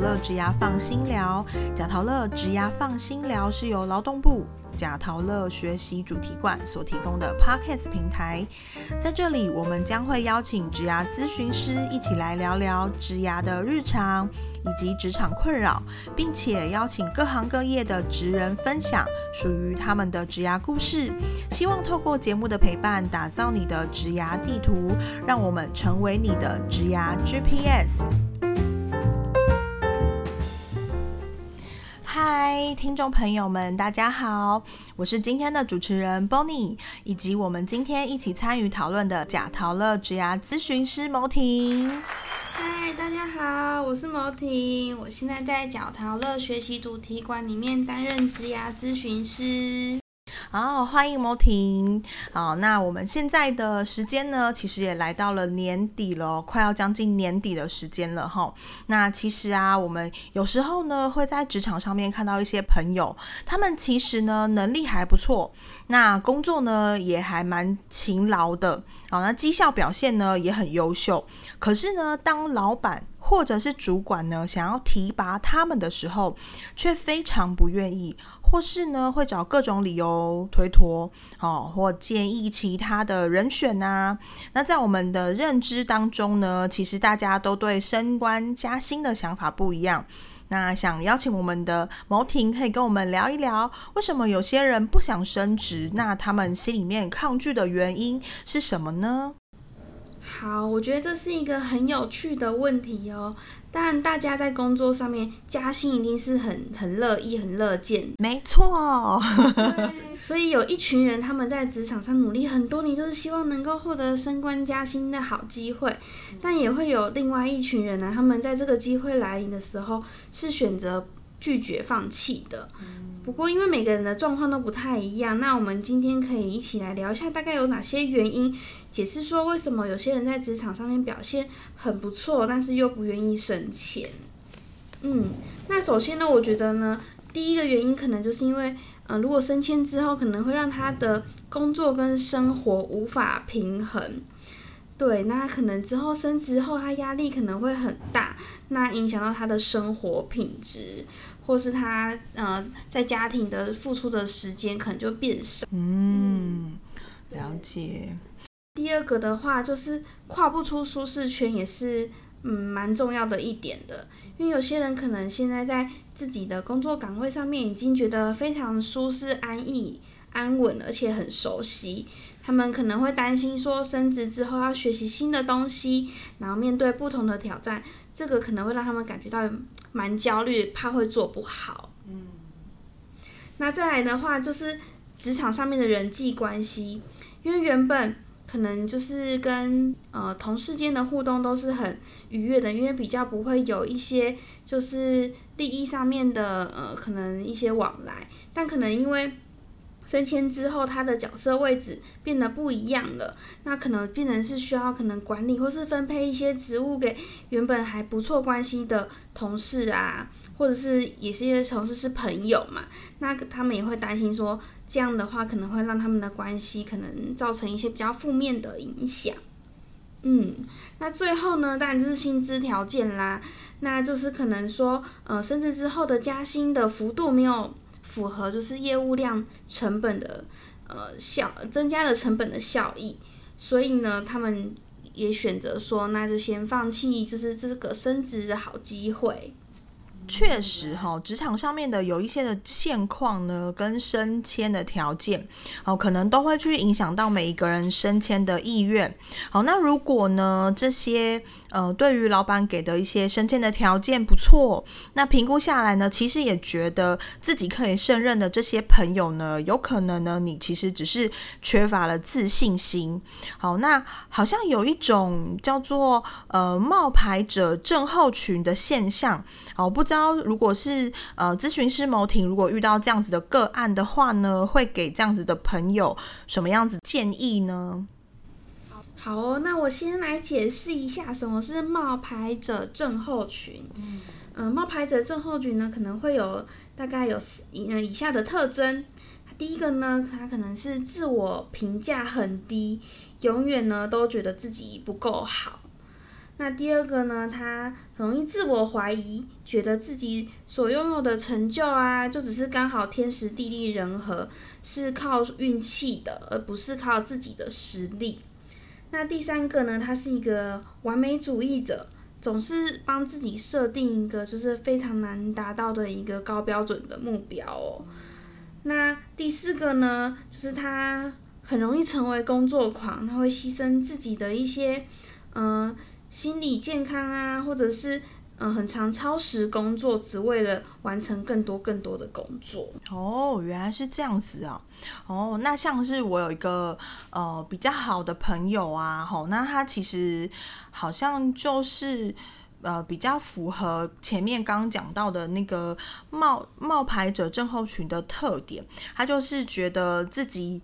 乐职牙放心聊，贾陶乐职牙放心聊是由劳动部。贾陶乐学习主题馆所提供的 Podcast 平台，在这里我们将会邀请职牙咨询师一起来聊聊职牙的日常以及职场困扰，并且邀请各行各业的职人分享属于他们的职牙故事。希望透过节目的陪伴，打造你的职牙地图，让我们成为你的职牙 GPS。嗨，听众朋友们，大家好，我是今天的主持人 Bonnie，以及我们今天一起参与讨论的假陶乐职牙咨询师牟婷。嗨，大家好，我是牟婷，我现在在假陶乐学习主题馆里面担任职牙咨询师。好，欢迎摩婷。好，那我们现在的时间呢，其实也来到了年底了，快要将近年底的时间了哈。那其实啊，我们有时候呢，会在职场上面看到一些朋友，他们其实呢能力还不错，那工作呢也还蛮勤劳的，好，那绩效表现呢也很优秀。可是呢，当老板或者是主管呢想要提拔他们的时候，却非常不愿意。或是呢，会找各种理由推脱，哦，或建议其他的人选呐。那在我们的认知当中呢，其实大家都对升官加薪的想法不一样。那想邀请我们的毛婷，可以跟我们聊一聊，为什么有些人不想升职？那他们心里面抗拒的原因是什么呢？好，我觉得这是一个很有趣的问题哦。当然，大家在工作上面加薪一定是很很乐意、很乐见。没错，所以有一群人他们在职场上努力很多年，就是希望能够获得升官加薪的好机会。但也会有另外一群人呢，他们在这个机会来临的时候是选择拒绝、放弃的。不过，因为每个人的状况都不太一样，那我们今天可以一起来聊一下，大概有哪些原因，解释说为什么有些人在职场上面表现很不错，但是又不愿意升迁。嗯，那首先呢，我觉得呢，第一个原因可能就是因为，呃，如果升迁之后，可能会让他的工作跟生活无法平衡。对，那可能之后升职后，他压力可能会很大，那影响到他的生活品质。或是他呃在家庭的付出的时间可能就变少。嗯，了解。第二个的话就是跨不出舒适圈，也是嗯蛮重要的一点的。因为有些人可能现在在自己的工作岗位上面已经觉得非常舒适、安逸、安稳，而且很熟悉。他们可能会担心说升职之后要学习新的东西，然后面对不同的挑战。这个可能会让他们感觉到蛮焦虑，怕会做不好。嗯，那再来的话就是职场上面的人际关系，因为原本可能就是跟呃同事间的互动都是很愉悦的，因为比较不会有一些就是利益上面的呃可能一些往来，但可能因为。升迁之后，他的角色位置变得不一样了，那可能变成是需要可能管理或是分配一些职务给原本还不错关系的同事啊，或者是也是因为同事是朋友嘛，那他们也会担心说这样的话可能会让他们的关系可能造成一些比较负面的影响。嗯，那最后呢，当然就是薪资条件啦，那就是可能说，呃，升职之后的加薪的幅度没有。符合就是业务量成本的呃效增加了成本的效益，所以呢，他们也选择说，那就先放弃，就是这个升职的好机会。确实哈，职场上面的有一些的现况呢，跟升迁的条件，哦，可能都会去影响到每一个人升迁的意愿。好，那如果呢这些呃对于老板给的一些升迁的条件不错，那评估下来呢，其实也觉得自己可以胜任的这些朋友呢，有可能呢你其实只是缺乏了自信心。好，那好像有一种叫做呃冒牌者症候群的现象。好，不知道如果是呃咨询师牟婷，如果遇到这样子的个案的话呢，会给这样子的朋友什么样子建议呢？好哦，那我先来解释一下什么是冒牌者症候群。嗯，冒牌者症候群呢，可能会有大概有以以下的特征。第一个呢，他可能是自我评价很低，永远呢都觉得自己不够好。那第二个呢，他很容易自我怀疑，觉得自己所拥有的成就啊，就只是刚好天时地利人和，是靠运气的，而不是靠自己的实力。那第三个呢，他是一个完美主义者，总是帮自己设定一个就是非常难达到的一个高标准的目标哦。那第四个呢，就是他很容易成为工作狂，他会牺牲自己的一些，嗯。心理健康啊，或者是嗯很常超时工作，只为了完成更多更多的工作。哦，原来是这样子啊。哦，那像是我有一个呃比较好的朋友啊，吼，那他其实好像就是呃比较符合前面刚刚讲到的那个冒冒牌者症候群的特点。他就是觉得自己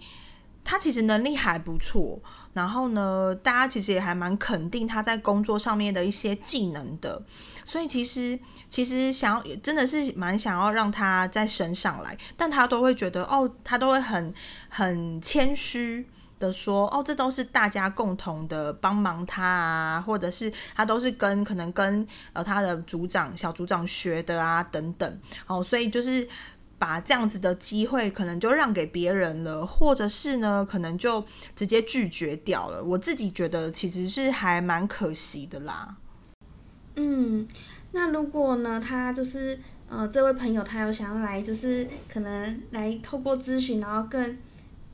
他其实能力还不错。然后呢，大家其实也还蛮肯定他在工作上面的一些技能的，所以其实其实想要真的是蛮想要让他再升上来，但他都会觉得哦，他都会很很谦虚的说哦，这都是大家共同的帮忙他啊，或者是他都是跟可能跟呃他的组长小组长学的啊等等，哦，所以就是。把这样子的机会可能就让给别人了，或者是呢，可能就直接拒绝掉了。我自己觉得其实是还蛮可惜的啦。嗯，那如果呢，他就是呃，这位朋友他有想要来，就是可能来透过咨询，然后更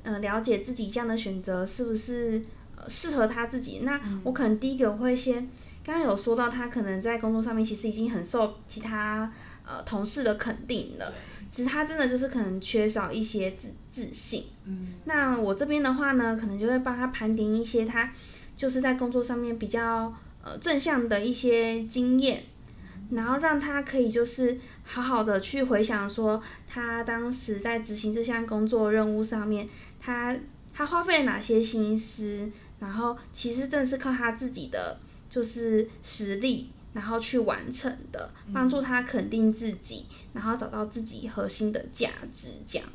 呃了解自己这样的选择是不是呃适合他自己。那我可能第一个会先，刚刚有说到他可能在工作上面其实已经很受其他呃同事的肯定了。其实他真的就是可能缺少一些自自信。嗯，那我这边的话呢，可能就会帮他盘点一些他就是在工作上面比较呃正向的一些经验，然后让他可以就是好好的去回想说他当时在执行这项工作任务上面，他他花费了哪些心思，然后其实正是靠他自己的就是实力。然后去完成的，帮助他肯定自己，然后找到自己核心的价值。这样，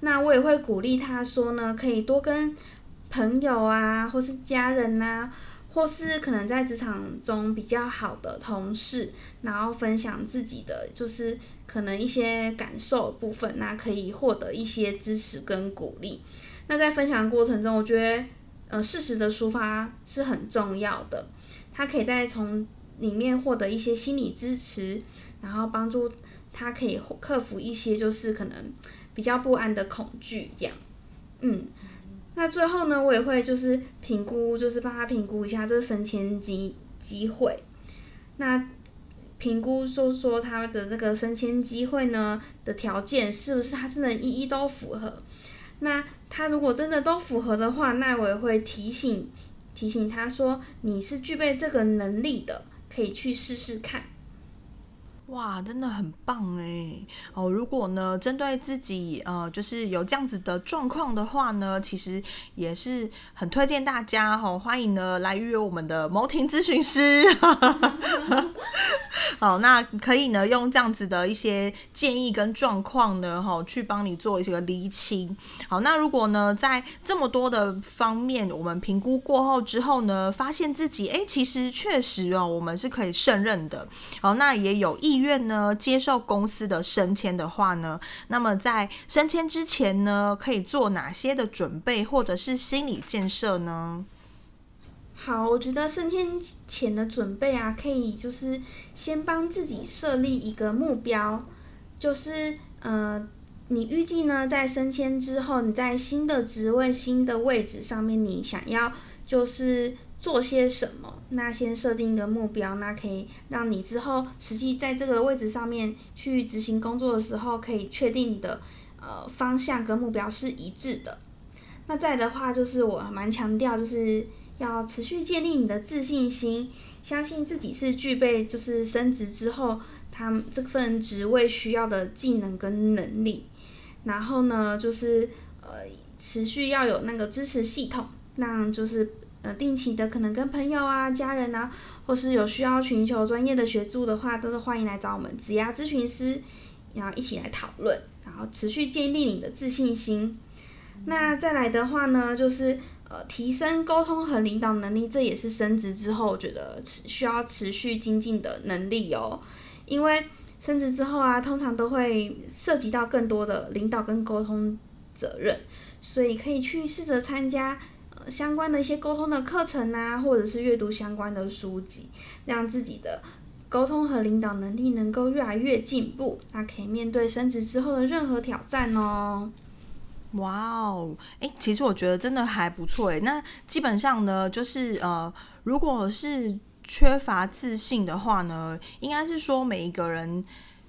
那我也会鼓励他说呢，可以多跟朋友啊，或是家人呐，或是可能在职场中比较好的同事，然后分享自己的就是可能一些感受部分，那可以获得一些支持跟鼓励。那在分享过程中，我觉得呃，事实的抒发是很重要的，他可以在从。里面获得一些心理支持，然后帮助他可以克服一些就是可能比较不安的恐惧，这样。嗯，那最后呢，我也会就是评估，就是帮他评估一下这个升迁机机会。那评估说说他的这个升迁机会呢的条件是不是他真的一一都符合？那他如果真的都符合的话，那我也会提醒提醒他说你是具备这个能力的。可以去试试看，哇，真的很棒哎！哦，如果呢，针对自己呃，就是有这样子的状况的话呢，其实也是很推荐大家哈，欢迎呢来预约我们的谋庭咨询师。好，那可以呢，用这样子的一些建议跟状况呢，哈，去帮你做一些厘清。好，那如果呢，在这么多的方面，我们评估过后之后呢，发现自己，哎，其实确实哦，我们是可以胜任的。好，那也有意愿呢，接受公司的升迁的话呢，那么在升迁之前呢，可以做哪些的准备或者是心理建设呢？好，我觉得升迁前的准备啊，可以就是先帮自己设立一个目标，就是呃，你预计呢在升迁之后，你在新的职位、新的位置上面，你想要就是做些什么？那先设定一个目标，那可以让你之后实际在这个位置上面去执行工作的时候，可以确定的呃方向跟目标是一致的。那再的话，就是我蛮强调就是。要持续建立你的自信心，相信自己是具备就是升职之后他们这份职位需要的技能跟能力。然后呢，就是呃持续要有那个支持系统，那就是呃定期的可能跟朋友啊、家人啊，或是有需要寻求专业的协助的话，都是欢迎来找我们职涯咨询师，然后一起来讨论，然后持续建立你的自信心。那再来的话呢，就是。呃提升沟通和领导能力，这也是升职之后觉得需要持续精进的能力哦。因为升职之后啊，通常都会涉及到更多的领导跟沟通责任，所以可以去试着参加相关的一些沟通的课程啊，或者是阅读相关的书籍，让自己的。沟通和领导能力能够越来越进步，那可以面对升职之后的任何挑战哦。哇哦，诶，其实我觉得真的还不错诶。那基本上呢，就是呃，如果是缺乏自信的话呢，应该是说每一个人，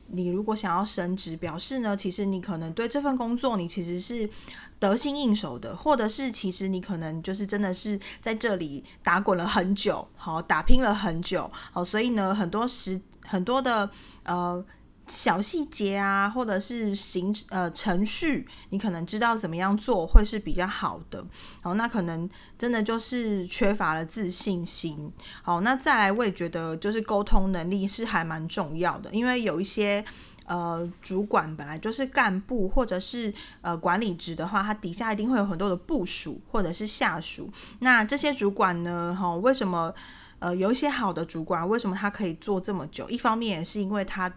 你如果想要升职，表示呢，其实你可能对这份工作你其实是。得心应手的，或者是其实你可能就是真的是在这里打滚了很久，好打拼了很久，好，所以呢，很多时很多的呃小细节啊，或者是行呃程序，你可能知道怎么样做会是比较好的，好，那可能真的就是缺乏了自信心，好，那再来我也觉得就是沟通能力是还蛮重要的，因为有一些。呃，主管本来就是干部或者是呃管理职的话，他底下一定会有很多的部署或者是下属。那这些主管呢，哈，为什么呃有一些好的主管，为什么他可以做这么久？一方面也是因为他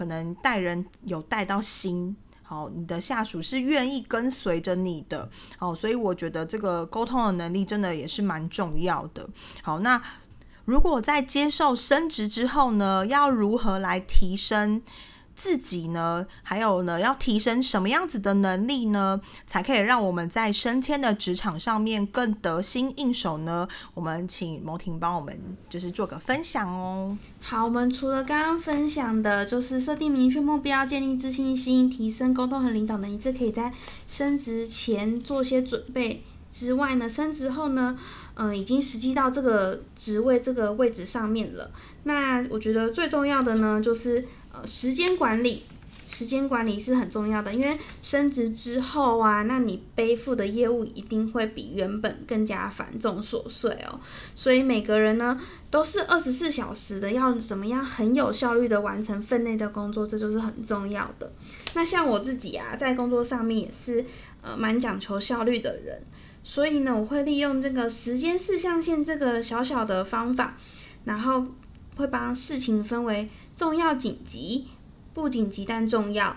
可能带人有带到心，好，你的下属是愿意跟随着你的，好，所以我觉得这个沟通的能力真的也是蛮重要的。好，那如果在接受升职之后呢，要如何来提升？自己呢，还有呢，要提升什么样子的能力呢，才可以让我们在升迁的职场上面更得心应手呢？我们请牟婷帮我们就是做个分享哦。好，我们除了刚刚分享的，就是设定明确目标、建立自信心、提升沟通和领导能力，这可以在升职前做些准备之外呢，升职后呢，嗯，已经实际到这个职位、这个位置上面了。那我觉得最重要的呢，就是。呃，时间管理，时间管理是很重要的，因为升职之后啊，那你背负的业务一定会比原本更加繁重琐碎哦。所以每个人呢，都是二十四小时的，要怎么样很有效率的完成分内的工作，这就是很重要的。那像我自己啊，在工作上面也是呃蛮讲求效率的人，所以呢，我会利用这个时间四象限这个小小的方法，然后会把事情分为。重要紧急，不紧急但重要，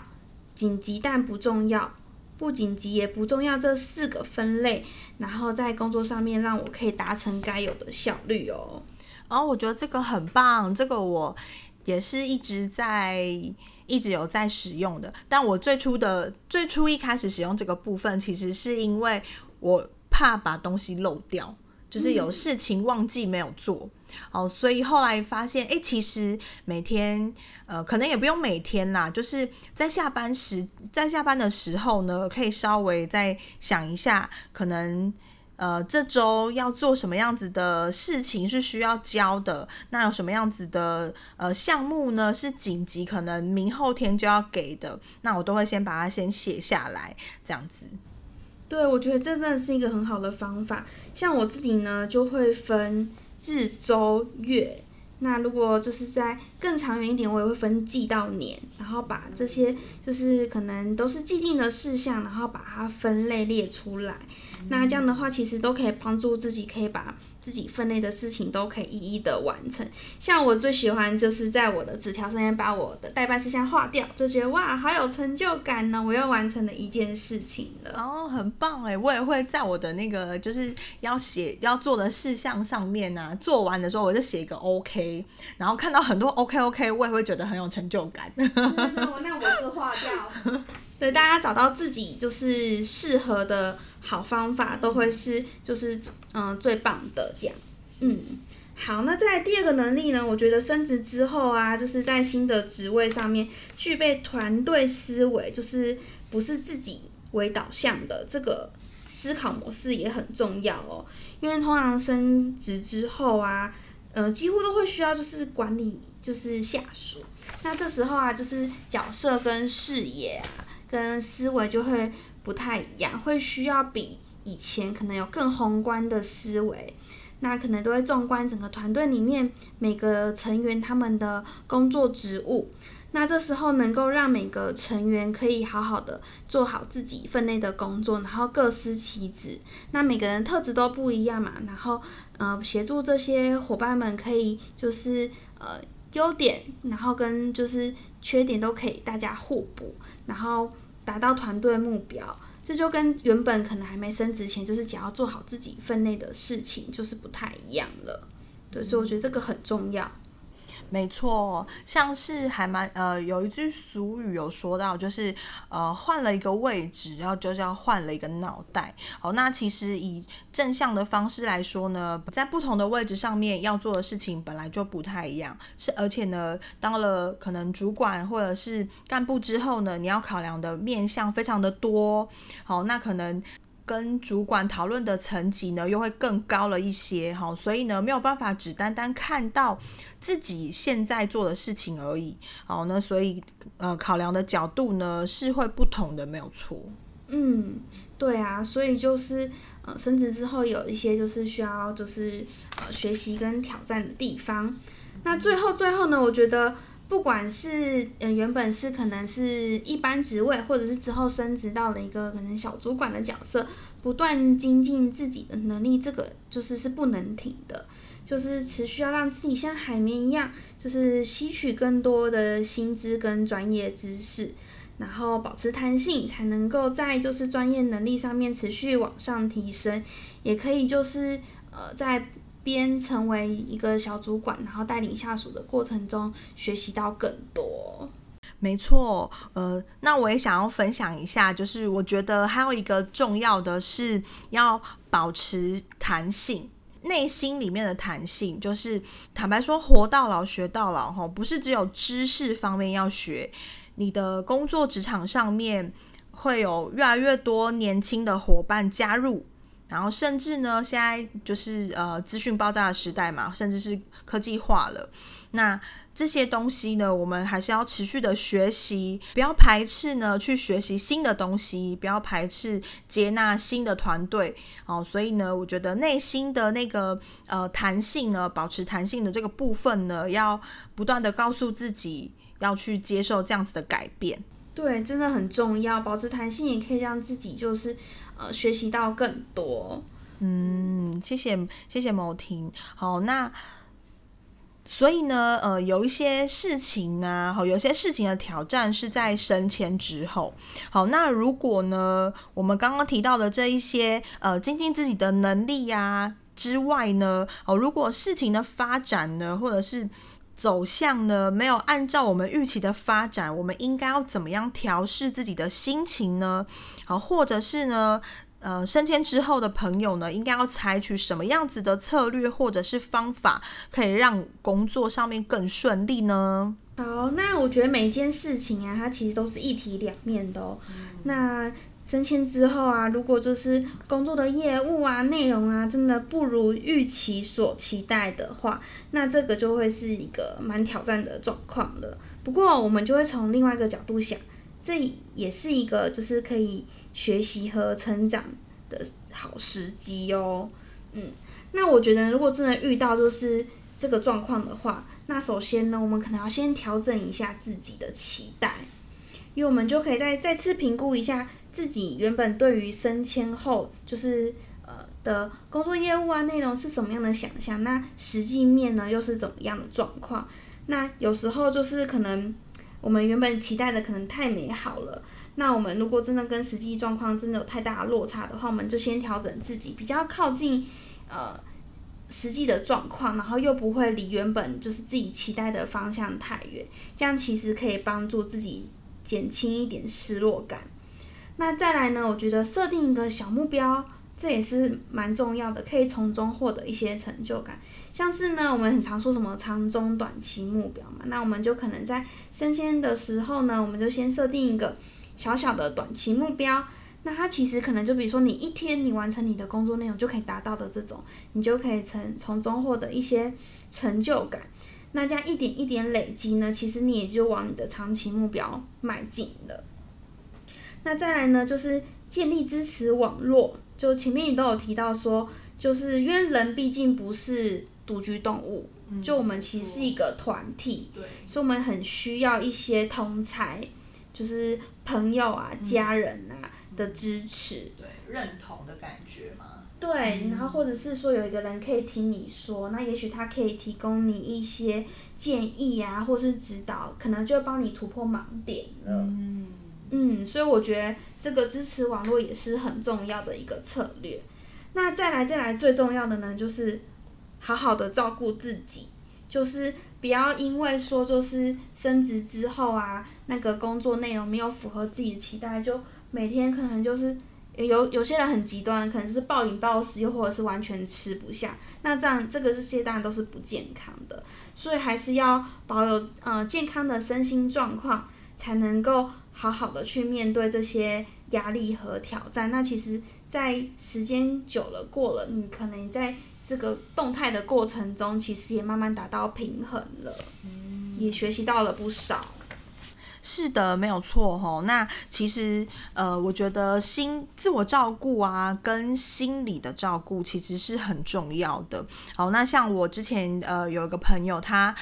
紧急但不重要，不紧急也不重要，这四个分类，然后在工作上面让我可以达成该有的效率哦。然后我觉得这个很棒，这个我也是一直在一直有在使用的。但我最初的最初一开始使用这个部分，其实是因为我怕把东西漏掉。就是有事情忘记没有做，哦，所以后来发现，哎，其实每天，呃，可能也不用每天啦，就是在下班时，在下班的时候呢，可以稍微再想一下，可能，呃，这周要做什么样子的事情是需要交的，那有什么样子的呃项目呢？是紧急，可能明后天就要给的，那我都会先把它先写下来，这样子。对，我觉得这真的是一个很好的方法。像我自己呢，就会分日、周、月。那如果就是在更长远一点，我也会分季到年，然后把这些就是可能都是既定的事项，然后把它分类列出来。那这样的话，其实都可以帮助自己，可以把。自己分内的事情都可以一一的完成，像我最喜欢就是在我的纸条上面把我的代办事项划掉，就觉得哇，好有成就感呢！我又完成了一件事情了。哦，很棒哎！我也会在我的那个就是要写要做的事项上面呢，做完的时候我就写一个 OK，然后看到很多 OK OK，我也会觉得很有成就感。那 我那我是划掉。对，大家找到自己就是适合的好方法，都会是就是嗯最棒的这样。嗯，好，那在第二个能力呢？我觉得升职之后啊，就是在新的职位上面具备团队思维，就是不是自己为导向的这个思考模式也很重要哦。因为通常升职之后啊，呃，几乎都会需要就是管理就是下属，那这时候啊，就是角色跟视野啊。跟思维就会不太一样，会需要比以前可能有更宏观的思维，那可能都会纵观整个团队里面每个成员他们的工作职务，那这时候能够让每个成员可以好好的做好自己分内的工作，然后各司其职。那每个人特质都不一样嘛，然后呃协助这些伙伴们可以就是呃优点，然后跟就是缺点都可以大家互补，然后达到团队目标。这就跟原本可能还没升职前，就是想要做好自己分内的事情，就是不太一样了。对，所以我觉得这个很重要。没错，像是还蛮呃，有一句俗语有说到，就是呃换了一个位置，然后就是要换了一个脑袋。好，那其实以正向的方式来说呢，在不同的位置上面要做的事情本来就不太一样，是而且呢，当了可能主管或者是干部之后呢，你要考量的面向非常的多。好，那可能。跟主管讨论的层级呢，又会更高了一些哈，所以呢，没有办法只单单看到自己现在做的事情而已。好，那所以呃，考量的角度呢是会不同的，没有错。嗯，对啊，所以就是呃，升职之后有一些就是需要就是呃学习跟挑战的地方。那最后最后呢，我觉得。不管是呃原本是可能是一般职位，或者是之后升职到了一个可能小主管的角色，不断精进自己的能力，这个就是是不能停的，就是持续要让自己像海绵一样，就是吸取更多的薪资跟专业知识，然后保持弹性，才能够在就是专业能力上面持续往上提升，也可以就是呃在。边成为一个小主管，然后带领下属的过程中，学习到更多。没错，呃，那我也想要分享一下，就是我觉得还有一个重要的是要保持弹性，内心里面的弹性，就是坦白说，活到老学到老，哈，不是只有知识方面要学，你的工作职场上面会有越来越多年轻的伙伴加入。然后甚至呢，现在就是呃资讯爆炸的时代嘛，甚至是科技化了。那这些东西呢，我们还是要持续的学习，不要排斥呢去学习新的东西，不要排斥接纳新的团队哦。所以呢，我觉得内心的那个呃弹性呢，保持弹性的这个部分呢，要不断的告诉自己要去接受这样子的改变。对，真的很重要，保持弹性也可以让自己就是。呃，学习到更多。嗯，谢谢谢谢某婷。好，那所以呢，呃，有一些事情啊，好，有些事情的挑战是在升迁之后。好，那如果呢，我们刚刚提到的这一些呃，精进自己的能力呀之外呢，哦，如果事情的发展呢，或者是走向呢，没有按照我们预期的发展，我们应该要怎么样调试自己的心情呢？好，或者是呢，呃，升迁之后的朋友呢，应该要采取什么样子的策略或者是方法，可以让工作上面更顺利呢？好，那我觉得每一件事情啊，它其实都是一体两面的哦。那升迁之后啊，如果就是工作的业务啊、内容啊，真的不如预期所期待的话，那这个就会是一个蛮挑战的状况了。不过，我们就会从另外一个角度想。这也是一个就是可以学习和成长的好时机哦。嗯，那我觉得如果真的遇到就是这个状况的话，那首先呢，我们可能要先调整一下自己的期待，因为我们就可以再再次评估一下自己原本对于升迁后就是呃的工作业务啊内容是什么样的想象，那实际面呢又是怎么样的状况？那有时候就是可能。我们原本期待的可能太美好了，那我们如果真的跟实际状况真的有太大的落差的话，我们就先调整自己，比较靠近呃实际的状况，然后又不会离原本就是自己期待的方向太远，这样其实可以帮助自己减轻一点失落感。那再来呢，我觉得设定一个小目标，这也是蛮重要的，可以从中获得一些成就感。像是呢，我们很常说什么长中短期目标嘛，那我们就可能在升迁的时候呢，我们就先设定一个小小的短期目标。那它其实可能就比如说你一天你完成你的工作内容就可以达到的这种，你就可以从从中获得一些成就感。那这样一点一点累积呢，其实你也就往你的长期目标迈进了。那再来呢，就是建立支持网络，就前面你都有提到说，就是因为人毕竟不是。独居动物，就我们其实是一个团体，对，所以我们很需要一些同才，就是朋友啊、家人啊的支持，对，认同的感觉嘛。对，然后或者是说有一个人可以听你说，那也许他可以提供你一些建议啊，或是指导，可能就会帮你突破盲点了。嗯，嗯，所以我觉得这个支持网络也是很重要的一个策略。那再来再来最重要的呢，就是好好的照顾自己，就是不要因为说就是升职之后啊，那个工作内容没有符合自己的期待，就每天可能就是有有些人很极端，可能就是暴饮暴食，又或者是完全吃不下。那这样这个这些当然都是不健康的，所以还是要保有呃健康的身心状况，才能够好好的去面对这些压力和挑战。那其实，在时间久了过了，你可能在这个动态的过程中，其实也慢慢达到平衡了，也学习到了不少。是的，没有错吼。那其实呃，我觉得心自我照顾啊，跟心理的照顾其实是很重要的。好，那像我之前呃有一个朋友，他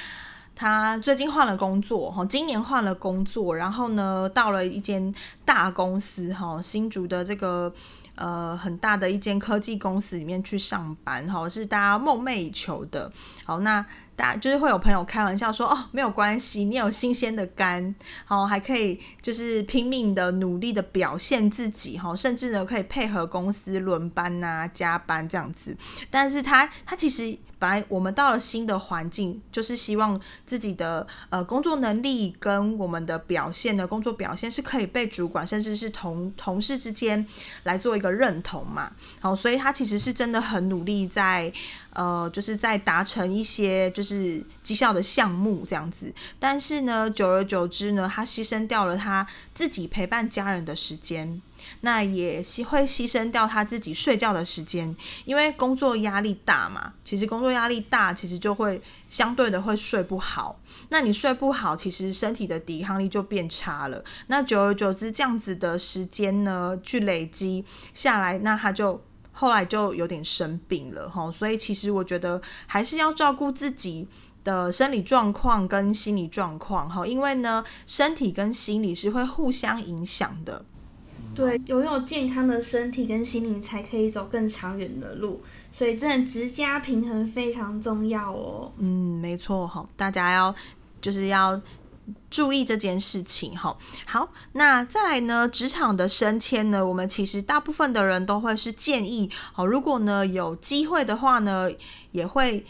他最近换了工作哈，今年换了工作，然后呢到了一间大公司哈，新竹的这个呃很大的一间科技公司里面去上班哈，是大家梦寐以求的。好，那。大家就是会有朋友开玩笑说哦，没有关系，你有新鲜的肝，好还可以就是拼命的努力的表现自己哈，甚至呢可以配合公司轮班呐、加班这样子。但是他他其实本来我们到了新的环境，就是希望自己的呃工作能力跟我们的表现的工作表现是可以被主管甚至是同同事之间来做一个认同嘛。好，所以他其实是真的很努力在。呃，就是在达成一些就是绩效的项目这样子，但是呢，久而久之呢，他牺牲掉了他自己陪伴家人的时间，那也牺会牺牲掉他自己睡觉的时间，因为工作压力大嘛。其实工作压力大，其实就会相对的会睡不好。那你睡不好，其实身体的抵抗力就变差了。那久而久之，这样子的时间呢，去累积下来，那他就。后来就有点生病了哈，所以其实我觉得还是要照顾自己的生理状况跟心理状况哈，因为呢，身体跟心理是会互相影响的。对，拥有健康的身体跟心理，才可以走更长远的路。所以，真的直家平衡非常重要哦。嗯，没错哈，大家要就是要。注意这件事情哈，好，那再来呢？职场的升迁呢？我们其实大部分的人都会是建议，好，如果呢有机会的话呢，也会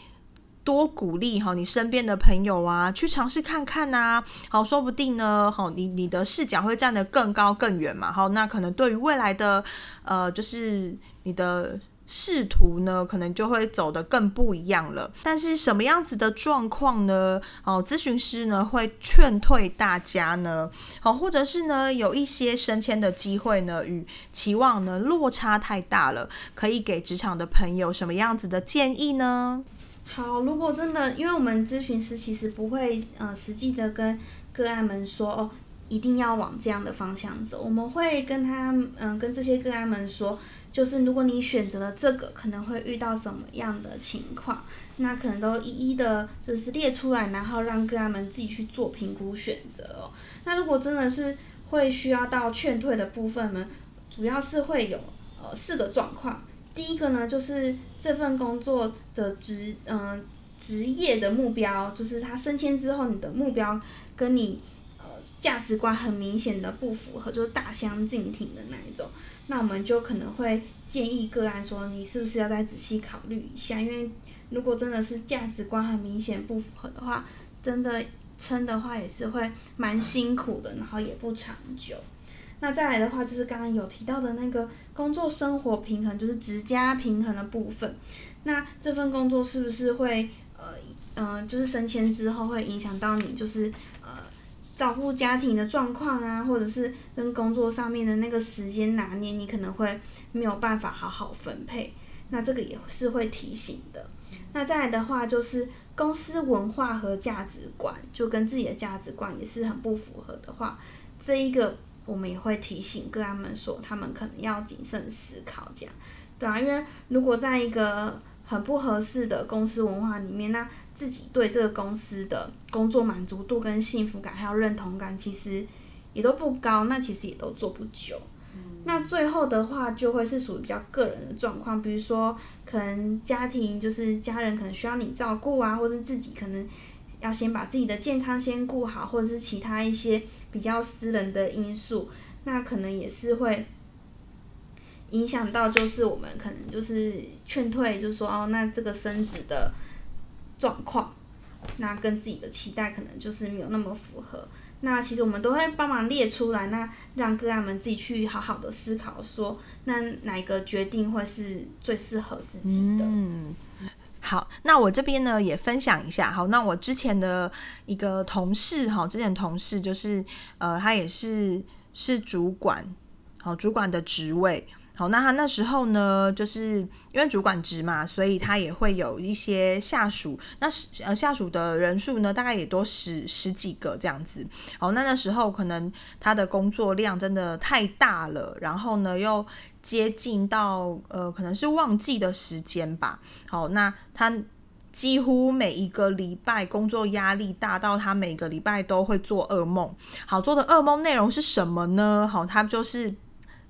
多鼓励哈你身边的朋友啊，去尝试看看呐，好，说不定呢，好，你你的视角会站得更高更远嘛，好，那可能对于未来的呃，就是你的。仕途呢，可能就会走得更不一样了。但是什么样子的状况呢？哦，咨询师呢会劝退大家呢，好，或者是呢有一些升迁的机会呢与期望呢落差太大了，可以给职场的朋友什么样子的建议呢？好，如果真的，因为我们咨询师其实不会呃实际的跟个案们说哦，一定要往这样的方向走，我们会跟他嗯跟这些个案们说。就是如果你选择了这个，可能会遇到什么样的情况，那可能都一一的，就是列出来，然后让个案们自己去做评估选择哦。那如果真的是会需要到劝退的部分呢，主要是会有呃四个状况。第一个呢，就是这份工作的职嗯职业的目标，就是他升迁之后，你的目标跟你呃价值观很明显的不符合，就是大相径庭的那一种。那我们就可能会建议个案说，你是不是要再仔细考虑一下？因为如果真的是价值观很明显不符合的话，真的撑的话也是会蛮辛苦的，然后也不长久。那再来的话，就是刚刚有提到的那个工作生活平衡，就是职家平衡的部分。那这份工作是不是会呃嗯，就是升迁之后会影响到你，就是？照顾家庭的状况啊，或者是跟工作上面的那个时间拿捏，你可能会没有办法好好分配。那这个也是会提醒的。那再来的话，就是公司文化和价值观，就跟自己的价值观也是很不符合的话，这一个我们也会提醒个案们说，他们可能要谨慎思考，这样对啊，因为如果在一个很不合适的公司文化里面，那自己对这个公司的工作满足度跟幸福感还有认同感，其实也都不高，那其实也都做不久。那最后的话就会是属于比较个人的状况，比如说可能家庭就是家人可能需要你照顾啊，或者自己可能要先把自己的健康先顾好，或者是其他一些比较私人的因素，那可能也是会影响到，就是我们可能就是劝退，就是说哦，那这个升职的。状况，那跟自己的期待可能就是没有那么符合。那其实我们都会帮忙列出来，那让个案们自己去好好的思考，说那哪一个决定会是最适合自己的。嗯，好，那我这边呢也分享一下。好，那我之前的一个同事，哈，之前同事就是呃，他也是是主管，好，主管的职位。好，那他那时候呢，就是因为主管职嘛，所以他也会有一些下属。那呃下属的人数呢，大概也都十十几个这样子。好，那那时候可能他的工作量真的太大了，然后呢又接近到呃可能是旺季的时间吧。好，那他几乎每一个礼拜工作压力大到他每个礼拜都会做噩梦。好，做的噩梦内容是什么呢？好，他就是。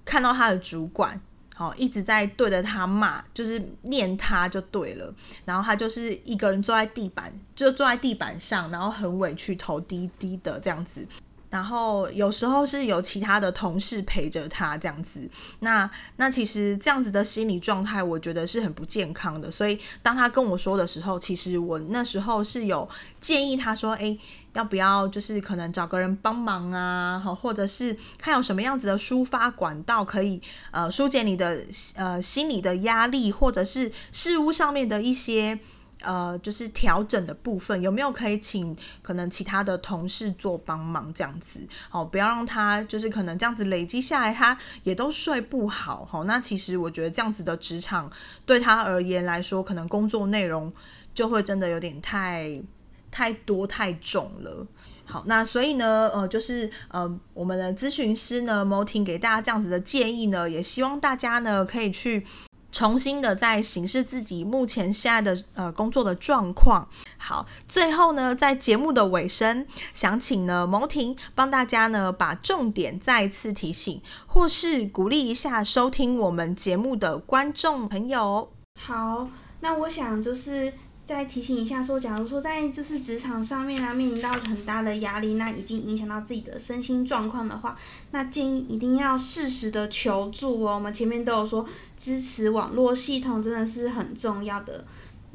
看到他的主管，好一直在对着他骂，就是念他就对了。然后他就是一个人坐在地板，就坐在地板上，然后很委屈，头低低的这样子。然后有时候是有其他的同事陪着他这样子，那那其实这样子的心理状态，我觉得是很不健康的。所以当他跟我说的时候，其实我那时候是有建议他说：“诶，要不要就是可能找个人帮忙啊？好或者是看有什么样子的抒发管道可以呃疏解你的呃心理的压力，或者是事物上面的一些。”呃，就是调整的部分有没有可以请可能其他的同事做帮忙这样子，好，不要让他就是可能这样子累积下来，他也都睡不好，好，那其实我觉得这样子的职场对他而言来说，可能工作内容就会真的有点太太多太重了。好，那所以呢，呃，就是呃，我们的咨询师呢 mo 婷给大家这样子的建议呢，也希望大家呢可以去。重新的在审视自己目前现在的呃工作的状况。好，最后呢，在节目的尾声，想请呢蒙婷帮大家呢把重点再次提醒，或是鼓励一下收听我们节目的观众朋友。好，那我想就是。再提醒一下，说，假如说在就是职场上面啊，面临到很大的压力，那已经影响到自己的身心状况的话，那建议一定要适时的求助哦。我们前面都有说，支持网络系统真的是很重要的。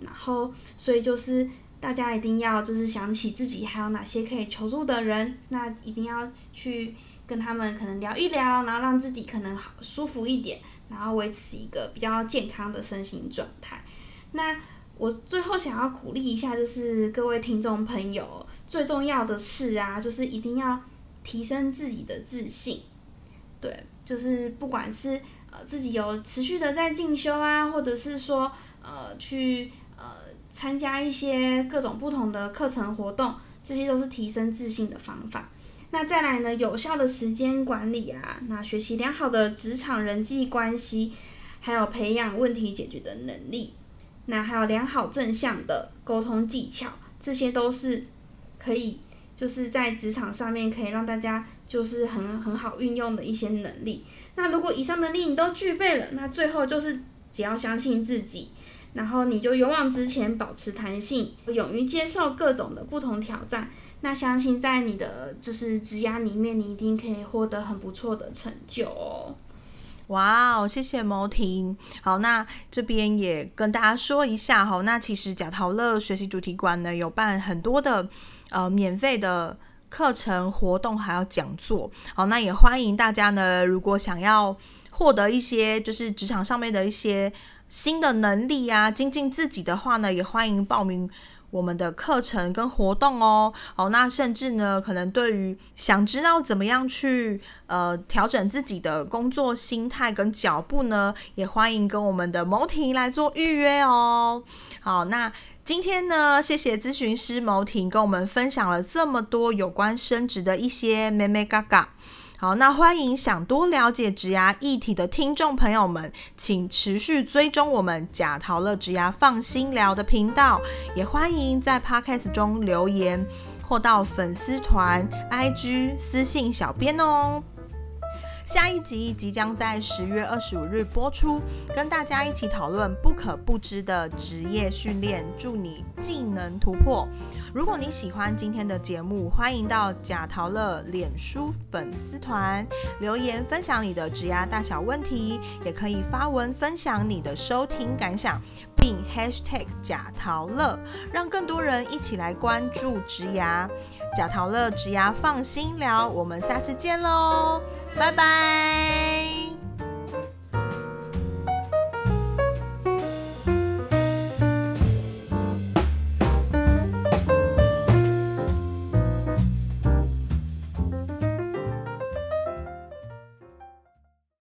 然后，所以就是大家一定要就是想起自己还有哪些可以求助的人，那一定要去跟他们可能聊一聊，然后让自己可能好舒服一点，然后维持一个比较健康的身心状态。那我最后想要鼓励一下，就是各位听众朋友，最重要的是啊，就是一定要提升自己的自信。对，就是不管是呃自己有持续的在进修啊，或者是说呃去呃参加一些各种不同的课程活动，这些都是提升自信的方法。那再来呢，有效的时间管理啊，那学习良好的职场人际关系，还有培养问题解决的能力。那还有良好正向的沟通技巧，这些都是可以就是在职场上面可以让大家就是很很好运用的一些能力。那如果以上能力你都具备了，那最后就是只要相信自己，然后你就勇往直前，保持弹性，勇于接受各种的不同挑战。那相信在你的就是职涯里面，你一定可以获得很不错的成就哦。哇哦，谢谢毛婷。好，那这边也跟大家说一下哈，那其实贾陶乐学习主题馆呢有办很多的呃免费的课程活动，还有讲座。好，那也欢迎大家呢，如果想要获得一些就是职场上面的一些新的能力啊，精进自己的话呢，也欢迎报名。我们的课程跟活动哦，好，那甚至呢，可能对于想知道怎么样去呃调整自己的工作心态跟脚步呢，也欢迎跟我们的某婷来做预约哦。好，那今天呢，谢谢咨询师牟婷跟我们分享了这么多有关升职的一些咩咩嘎嘎。好，那欢迎想多了解植牙议题的听众朋友们，请持续追踪我们假陶乐植牙放心聊的频道，也欢迎在 Podcast 中留言或到粉丝团、IG 私信小编哦。下一集即将在十月二十五日播出，跟大家一起讨论不可不知的职业训练，祝你技能突破。如果你喜欢今天的节目，欢迎到贾陶乐脸书粉丝团留言分享你的职涯大小问题，也可以发文分享你的收听感想，并 #hashtag 贾陶乐，让更多人一起来关注职涯。贾陶乐职涯放心聊，我们下次见喽。拜拜。